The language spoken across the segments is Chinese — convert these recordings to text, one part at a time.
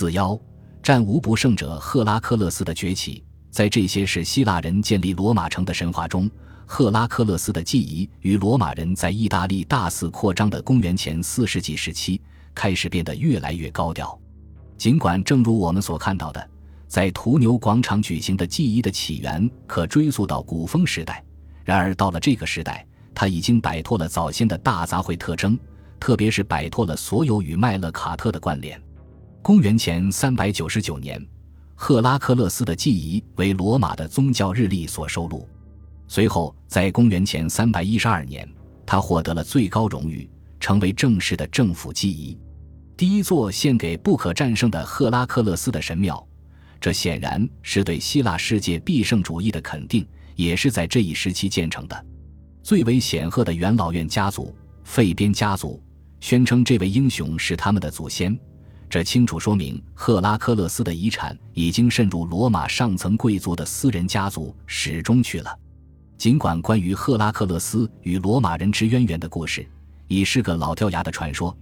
四幺，战无不胜者赫拉克勒斯的崛起。在这些是希腊人建立罗马城的神话中，赫拉克勒斯的记忆与罗马人在意大利大肆扩张的公元前四世纪时期开始变得越来越高调。尽管正如我们所看到的，在屠牛广场举行的记忆的起源可追溯到古风时代，然而到了这个时代，他已经摆脱了早先的大杂烩特征，特别是摆脱了所有与麦勒卡特的关联。公元前三百九十九年。赫拉克勒斯的记忆为罗马的宗教日历所收录。随后，在公元前三百一十二年，他获得了最高荣誉，成为正式的政府记忆。第一座献给不可战胜的赫拉克勒斯的神庙，这显然是对希腊世界必胜主义的肯定，也是在这一时期建成的。最为显赫的元老院家族——费边家族，宣称这位英雄是他们的祖先。这清楚说明，赫拉克勒斯的遗产已经渗入罗马上层贵族的私人家族始终去了。尽管关于赫拉克勒斯与罗马人之渊源的故事已是个老掉牙的传说，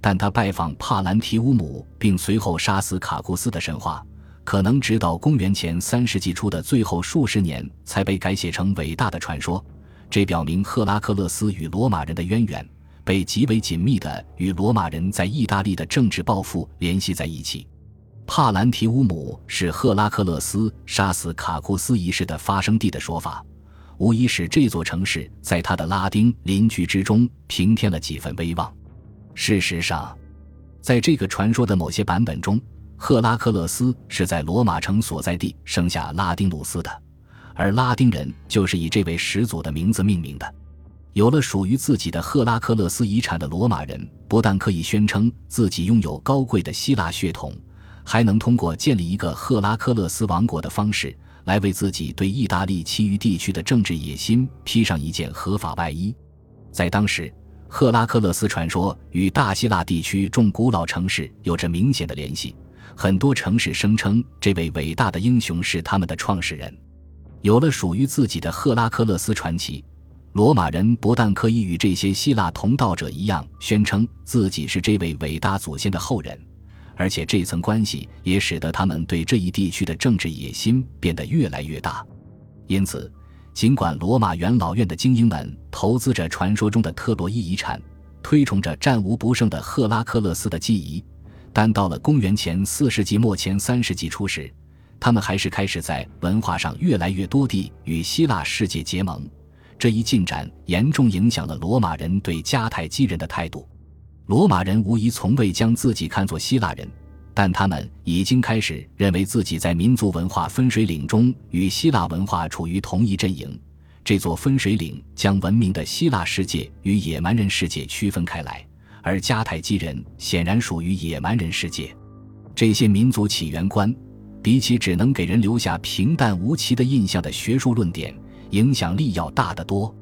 但他拜访帕兰提乌姆并随后杀死卡库斯的神话，可能直到公元前三世纪初的最后数十年才被改写成伟大的传说。这表明赫拉克勒斯与罗马人的渊源。被极为紧密地与罗马人在意大利的政治抱负联系在一起。帕兰提乌姆是赫拉克勒斯杀死卡库斯一事的发生地的说法，无疑使这座城市在他的拉丁邻居之中平添了几分威望。事实上，在这个传说的某些版本中，赫拉克勒斯是在罗马城所在地生下拉丁努斯的，而拉丁人就是以这位始祖的名字命名的。有了属于自己的赫拉克勒斯遗产的罗马人，不但可以宣称自己拥有高贵的希腊血统，还能通过建立一个赫拉克勒斯王国的方式，来为自己对意大利其余地区的政治野心披上一件合法外衣。在当时，赫拉克勒斯传说与大希腊地区众古老城市有着明显的联系，很多城市声称这位伟大的英雄是他们的创始人。有了属于自己的赫拉克勒斯传奇。罗马人不但可以与这些希腊同道者一样宣称自己是这位伟大祖先的后人，而且这层关系也使得他们对这一地区的政治野心变得越来越大。因此，尽管罗马元老院的精英们投资着传说中的特洛伊遗产，推崇着战无不胜的赫拉克勒斯的记忆，但到了公元前四世纪末前三世纪初时，他们还是开始在文化上越来越多地与希腊世界结盟。这一进展严重影响了罗马人对迦太基人的态度。罗马人无疑从未将自己看作希腊人，但他们已经开始认为自己在民族文化分水岭中与希腊文化处于同一阵营。这座分水岭将文明的希腊世界与野蛮人世界区分开来，而迦太基人显然属于野蛮人世界。这些民族起源观，比起只能给人留下平淡无奇的印象的学术论点。影响力要大得多。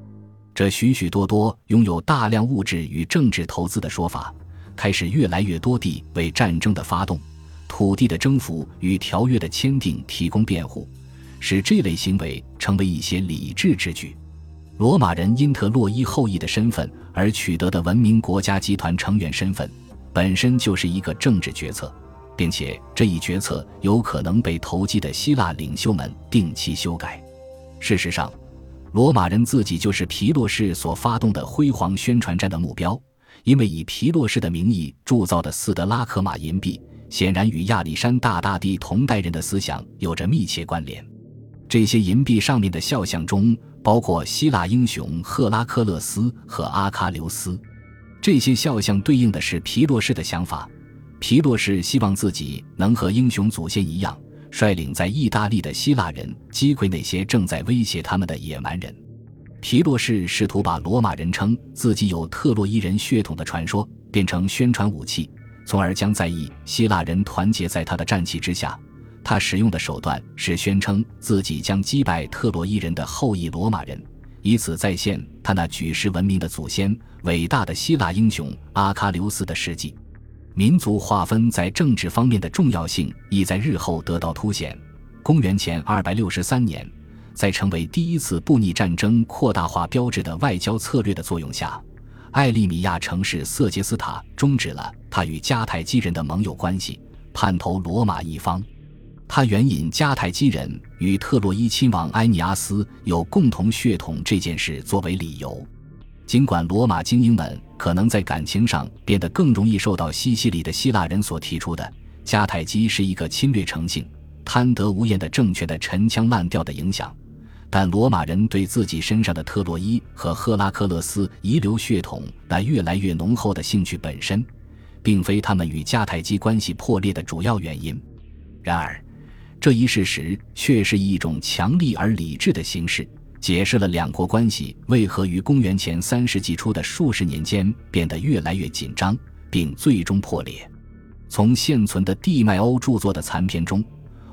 这许许多多拥有大量物质与政治投资的说法，开始越来越多地为战争的发动、土地的征服与条约的签订提供辩护，使这类行为成为一些理智之举。罗马人因特洛伊后裔的身份而取得的文明国家集团成员身份，本身就是一个政治决策，并且这一决策有可能被投机的希腊领袖们定期修改。事实上，罗马人自己就是皮洛士所发动的辉煌宣传战的目标，因为以皮洛士的名义铸造的斯德拉克马银币，显然与亚历山大大帝同代人的思想有着密切关联。这些银币上面的肖像中包括希腊英雄赫拉克勒斯和阿喀琉斯，这些肖像对应的是皮洛士的想法。皮洛士希望自己能和英雄祖先一样。率领在意大利的希腊人击溃那些正在威胁他们的野蛮人。皮洛士试图把罗马人称自己有特洛伊人血统的传说变成宣传武器，从而将在意希腊人团结在他的战旗之下。他使用的手段是宣称自己将击败特洛伊人的后裔罗马人，以此再现他那举世闻名的祖先——伟大的希腊英雄阿喀琉斯的事迹。民族划分在政治方面的重要性亦在日后得到凸显。公元前二百六十三年，在成为第一次布匿战争扩大化标志的外交策略的作用下，艾利米亚城市色杰斯塔终止了他与迦太基人的盟友关系，叛投罗马一方。他援引迦太基人与特洛伊亲王埃尼阿斯有共同血统这件事作为理由。尽管罗马精英们可能在感情上变得更容易受到西西里的希腊人所提出的迦太基是一个侵略成性、贪得无厌的政权的陈腔滥调的影响，但罗马人对自己身上的特洛伊和赫拉克勒斯遗留血统那越来越浓厚的兴趣本身，并非他们与迦太基关系破裂的主要原因。然而，这一事实却是一种强力而理智的形式。解释了两国关系为何于公元前三世纪初的数十年间变得越来越紧张，并最终破裂。从现存的地迈欧著作的残篇中，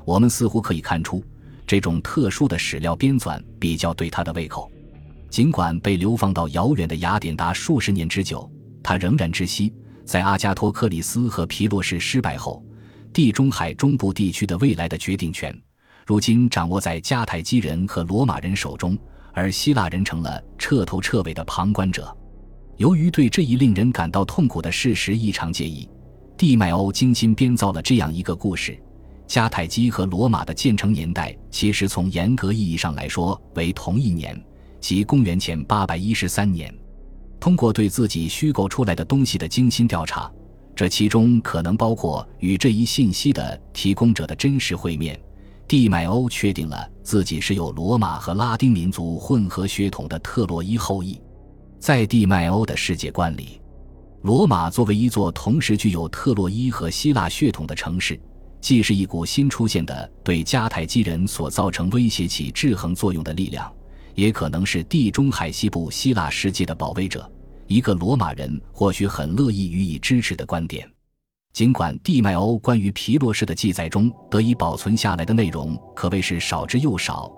我们似乎可以看出，这种特殊的史料编纂比较对他的胃口。尽管被流放到遥远的雅典达数十年之久，他仍然知悉，在阿加托克里斯和皮洛士失败后，地中海中部地区的未来的决定权。如今掌握在迦太基人和罗马人手中，而希腊人成了彻头彻尾的旁观者。由于对这一令人感到痛苦的事实异常介意，蒂迈欧精心编造了这样一个故事：迦太基和罗马的建成年代其实从严格意义上来说为同一年，即公元前813年。通过对自己虚构出来的东西的精心调查，这其中可能包括与这一信息的提供者的真实会面。蒂迈欧确定了自己是有罗马和拉丁民族混合血统的特洛伊后裔。在蒂迈欧的世界观里，罗马作为一座同时具有特洛伊和希腊血统的城市，既是一股新出现的对迦太基人所造成威胁起制衡作用的力量，也可能是地中海西部希腊世界的保卫者。一个罗马人或许很乐意予以支持的观点。尽管蒂迈欧关于皮洛士的记载中得以保存下来的内容可谓是少之又少，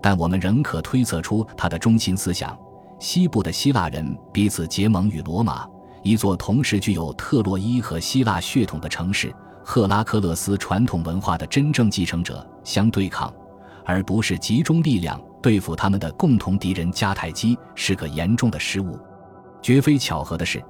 但我们仍可推测出他的中心思想：西部的希腊人彼此结盟与罗马，一座同时具有特洛伊和希腊血统的城市——赫拉克勒斯传统文化的真正继承者相对抗，而不是集中力量对付他们的共同敌人迦太基，是个严重的失误。绝非巧合的是。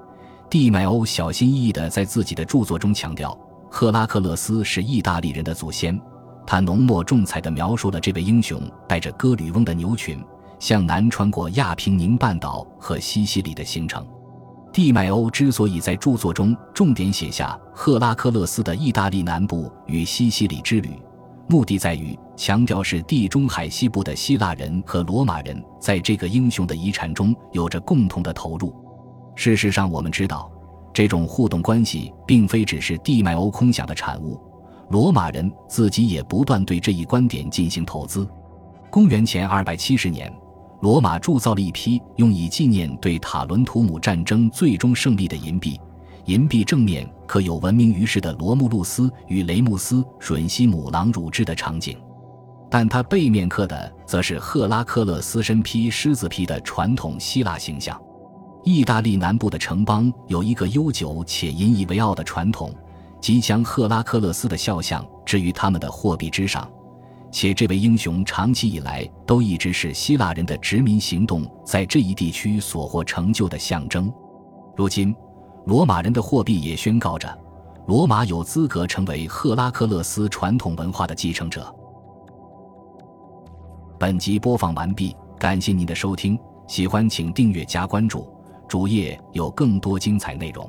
蒂迈欧小心翼翼地在自己的著作中强调，赫拉克勒斯是意大利人的祖先。他浓墨重彩地描述了这位英雄带着歌吕翁的牛群向南穿过亚平宁半岛和西西里的行程。蒂迈欧之所以在著作中重点写下赫拉克勒斯的意大利南部与西西里之旅，目的在于强调是地中海西部的希腊人和罗马人在这个英雄的遗产中有着共同的投入。事实上，我们知道，这种互动关系并非只是地脉欧空想的产物。罗马人自己也不断对这一观点进行投资。公元前二百七十年，罗马铸造了一批用以纪念对塔伦图姆战争最终胜利的银币。银币正面刻有闻名于世的罗慕路斯与雷穆斯吮吸母狼乳汁的场景，但它背面刻的则是赫拉克勒斯身披狮子皮的传统希腊形象。意大利南部的城邦有一个悠久且引以为傲的传统，即将赫拉克勒斯的肖像置于他们的货币之上，且这位英雄长期以来都一直是希腊人的殖民行动在这一地区所获成就的象征。如今，罗马人的货币也宣告着，罗马有资格成为赫拉克勒斯传统文化的继承者。本集播放完毕，感谢您的收听，喜欢请订阅加关注。主页有更多精彩内容。